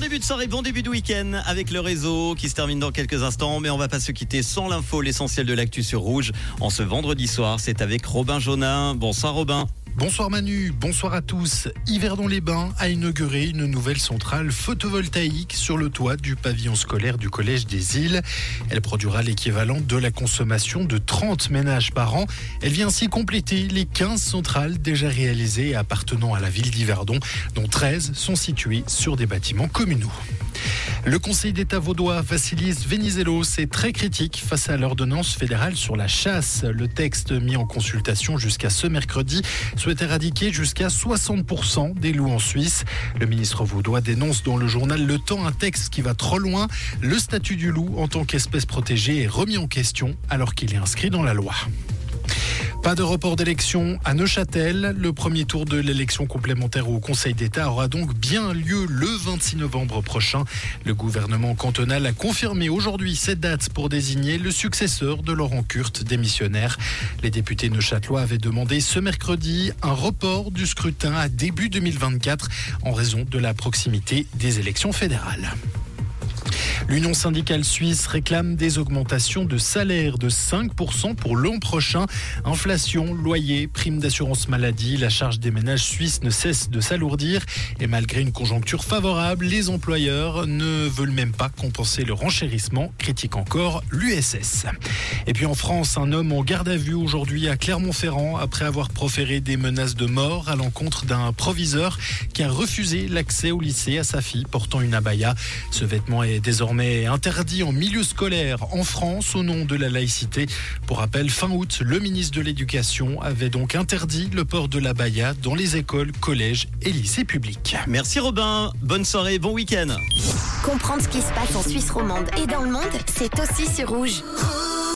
Bon début de soirée, bon début de week-end avec le réseau qui se termine dans quelques instants. Mais on va pas se quitter sans l'info, l'essentiel de l'actu sur Rouge. En ce vendredi soir, c'est avec Robin Jonin. Bonsoir Robin. Bonsoir Manu, bonsoir à tous. Yverdon-les-Bains a inauguré une nouvelle centrale photovoltaïque sur le toit du pavillon scolaire du Collège des Îles. Elle produira l'équivalent de la consommation de 30 ménages par an. Elle vient ainsi compléter les 15 centrales déjà réalisées appartenant à la ville d'Yverdon, dont 13 sont situées sur des bâtiments communaux. Le Conseil d'État vaudois Vassilis Venizelos est très critique face à l'ordonnance fédérale sur la chasse. Le texte mis en consultation jusqu'à ce mercredi souhaite éradiquer jusqu'à 60% des loups en Suisse. Le ministre vaudois dénonce dans le journal Le Temps un texte qui va trop loin. Le statut du loup en tant qu'espèce protégée est remis en question alors qu'il est inscrit dans la loi. Pas de report d'élection à Neuchâtel. Le premier tour de l'élection complémentaire au Conseil d'État aura donc bien lieu le 26 novembre prochain. Le gouvernement cantonal a confirmé aujourd'hui cette date pour désigner le successeur de Laurent Kurt, démissionnaire. Les députés neuchâtelois avaient demandé ce mercredi un report du scrutin à début 2024 en raison de la proximité des élections fédérales. L'Union syndicale suisse réclame des augmentations de salaire de 5% pour l'an prochain. Inflation, loyer, prime d'assurance maladie, la charge des ménages suisses ne cesse de s'alourdir. Et malgré une conjoncture favorable, les employeurs ne veulent même pas compenser le renchérissement, critique encore l'USS. Et puis en France, un homme en garde à vue aujourd'hui à Clermont-Ferrand après avoir proféré des menaces de mort à l'encontre d'un proviseur qui a refusé l'accès au lycée à sa fille portant une abaya. Ce vêtement est désormais interdit en milieu scolaire en France au nom de la laïcité. Pour rappel, fin août, le ministre de l'Éducation avait donc interdit le port de la baya dans les écoles, collèges et lycées publics. Merci Robin, bonne soirée, bon week-end. Comprendre ce qui se passe en Suisse romande et dans le monde, c'est aussi sur Rouge.